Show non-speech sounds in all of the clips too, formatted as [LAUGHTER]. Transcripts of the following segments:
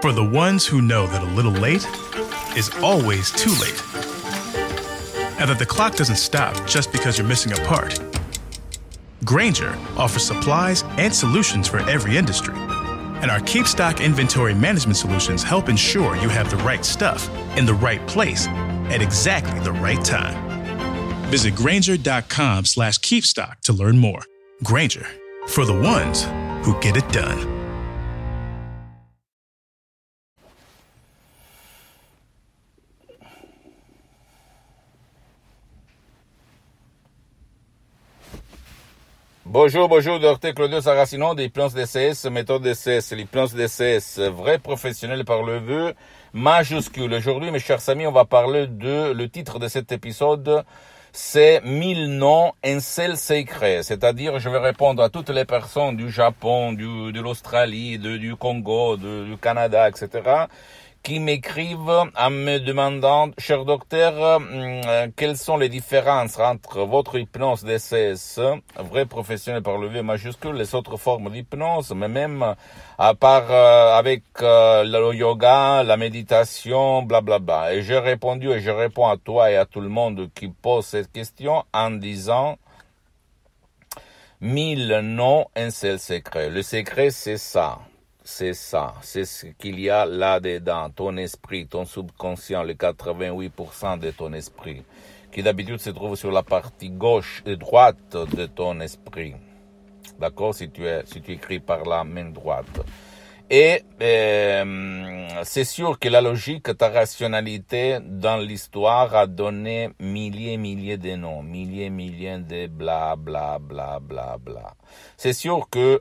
For the ones who know that a little late is always too late. And that the clock doesn't stop just because you're missing a part. Granger offers supplies and solutions for every industry. And our Keep Stock inventory management solutions help ensure you have the right stuff in the right place at exactly the right time. Visit Granger.com slash keepstock to learn more. Granger, for the ones who get it done. Bonjour, bonjour, docteur Claudio Saracino des plans DCS, méthode DCS, les plans DCS, vrai professionnel par le vœu majuscule. Aujourd'hui, mes chers amis, on va parler de, le titre de cet épisode, c'est 1000 noms, un seul secret. C'est-à-dire, je vais répondre à toutes les personnes du Japon, du, de l'Australie, du Congo, du Canada, etc., qui m'écrivent en me demandant, cher docteur, euh, quelles sont les différences entre votre hypnose DCS, vrai professionnel par le V majuscule, les autres formes d'hypnose, mais même à part euh, avec euh, le yoga, la méditation, blablabla. Bla, bla. Et j'ai répondu et je réponds à toi et à tout le monde qui pose cette question en disant mille noms, un seul secret. Le secret, c'est ça c'est ça, c'est ce qu'il y a là-dedans, ton esprit, ton subconscient, les 88% de ton esprit, qui d'habitude se trouve sur la partie gauche et droite de ton esprit. D'accord? Si tu, es, si tu écris par la main droite. Et euh, c'est sûr que la logique, ta rationalité dans l'histoire a donné milliers milliers de noms, milliers milliers de bla bla bla bla bla. C'est sûr que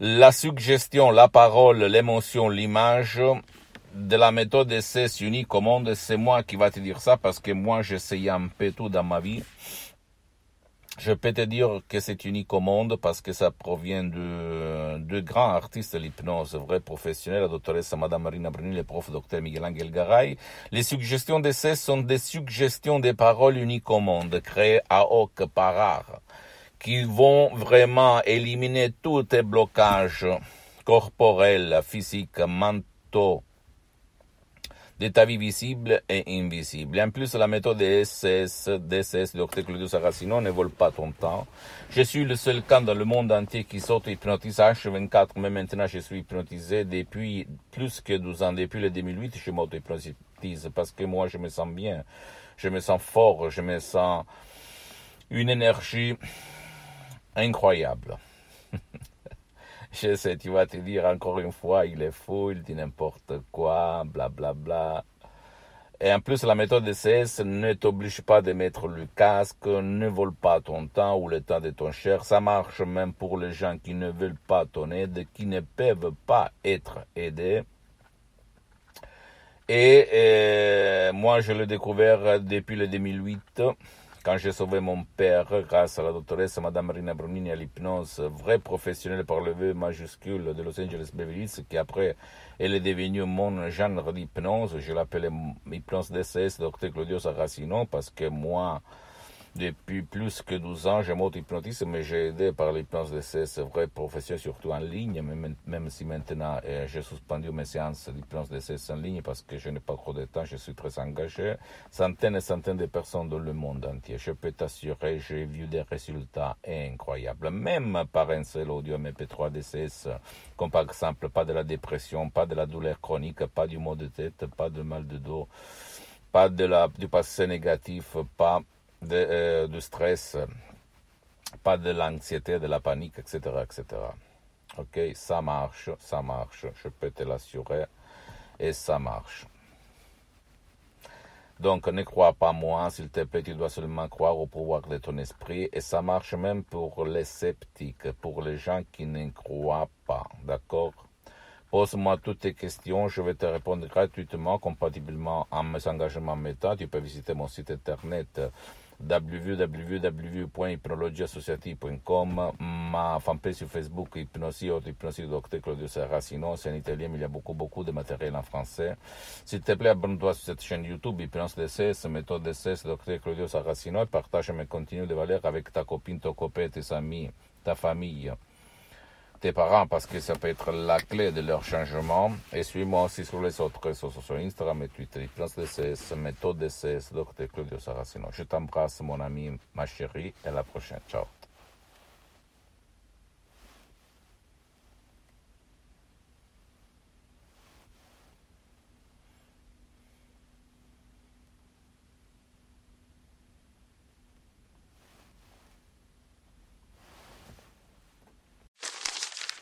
la suggestion, la parole, l'émotion, l'image de la méthode essai unique au monde, c'est moi qui va te dire ça parce que moi j'essaye un peu tout dans ma vie. Je peux te dire que c'est unique au monde parce que ça provient de, de grands artistes de l'hypnose, vrais professionnels, la doctoresse Madame Marina Bruni, le prof docteur Miguel Angel Garay. Les suggestions d'essai sont des suggestions des paroles uniques au monde, créées à hoc par art qui vont vraiment éliminer tous tes blocages corporels, physiques, mentaux, de ta vie visible et invisible. En plus, la méthode DSS, DSS, Dr. Claudio Saracino, ne vole pas ton temps. Je suis le seul cas dans le monde entier qui s'auto-hypnotise H24, mais maintenant je suis hypnotisé depuis plus que 12 ans. Depuis le 2008, je m'auto-hypnotise parce que moi, je me sens bien, je me sens fort, je me sens une énergie incroyable. [LAUGHS] Je sais, tu vas te dire encore une fois, il est fou, il dit n'importe quoi, blablabla. Bla, bla. Et en plus, la méthode de CS ne t'oblige pas de mettre le casque, ne vole pas ton temps ou le temps de ton cher. Ça marche même pour les gens qui ne veulent pas ton aide, qui ne peuvent pas être aidés. Et euh, moi, je l'ai découvert depuis le 2008 quand j'ai sauvé mon père grâce à la doctoresse Madame Marina Brunini à l'hypnose, vrai professionnel par le V majuscule de Los Angeles Beverly qui après, elle est devenue mon genre d'hypnose. Je l'appelle hypnose DCS, Dr. Claudio Saracino, parce que moi, depuis plus que 12 ans, je m'auto-hypnotise, mais j'ai aidé par l'hypnose de ces vraies professions, surtout en ligne, même, même si maintenant euh, j'ai suspendu mes séances d'hypnose de ces en ligne parce que je n'ai pas trop de temps, je suis très engagé. Centaines et centaines de personnes dans le monde entier. Je peux t'assurer, j'ai vu des résultats incroyables, même par un seul audio MP3 DCS, comme par exemple pas de la dépression, pas de la douleur chronique, pas du maux de tête, pas de mal de dos, pas de la, du passé négatif, pas de, euh, du stress, pas de l'anxiété, de la panique, etc., etc. Ok, ça marche, ça marche, je peux te l'assurer, et ça marche. Donc ne crois pas moi, s'il te plaît, tu dois seulement croire au pouvoir de ton esprit, et ça marche même pour les sceptiques, pour les gens qui ne croient pas, d'accord? Pose-moi toutes tes questions, je vais te répondre gratuitement, compatiblement à mes engagements méta. Tu peux visiter mon site internet www.hypnologieassociative.com, ma fanpage sur Facebook, Hypnosie, Hypnosie Dr. Claudio Saracino, c'est en italien, mais il y a beaucoup, beaucoup de matériel en français. S'il te plaît, abonne-toi sur cette chaîne YouTube, Hypnose DCS, méthode DCS, Dr. Claudio Saracino, et partage mes contenus de valeur avec ta copine, ton copain, tes amis, ta famille parents parce que ça peut être la clé de leur changement. Et suis-moi aussi sur les autres réseaux sociaux, Instagram et Twitter. Je pense cette méthode, c'est le docteur Claudio Saracino. Je t'embrasse, mon ami, ma chérie, et à la prochaine. Ciao.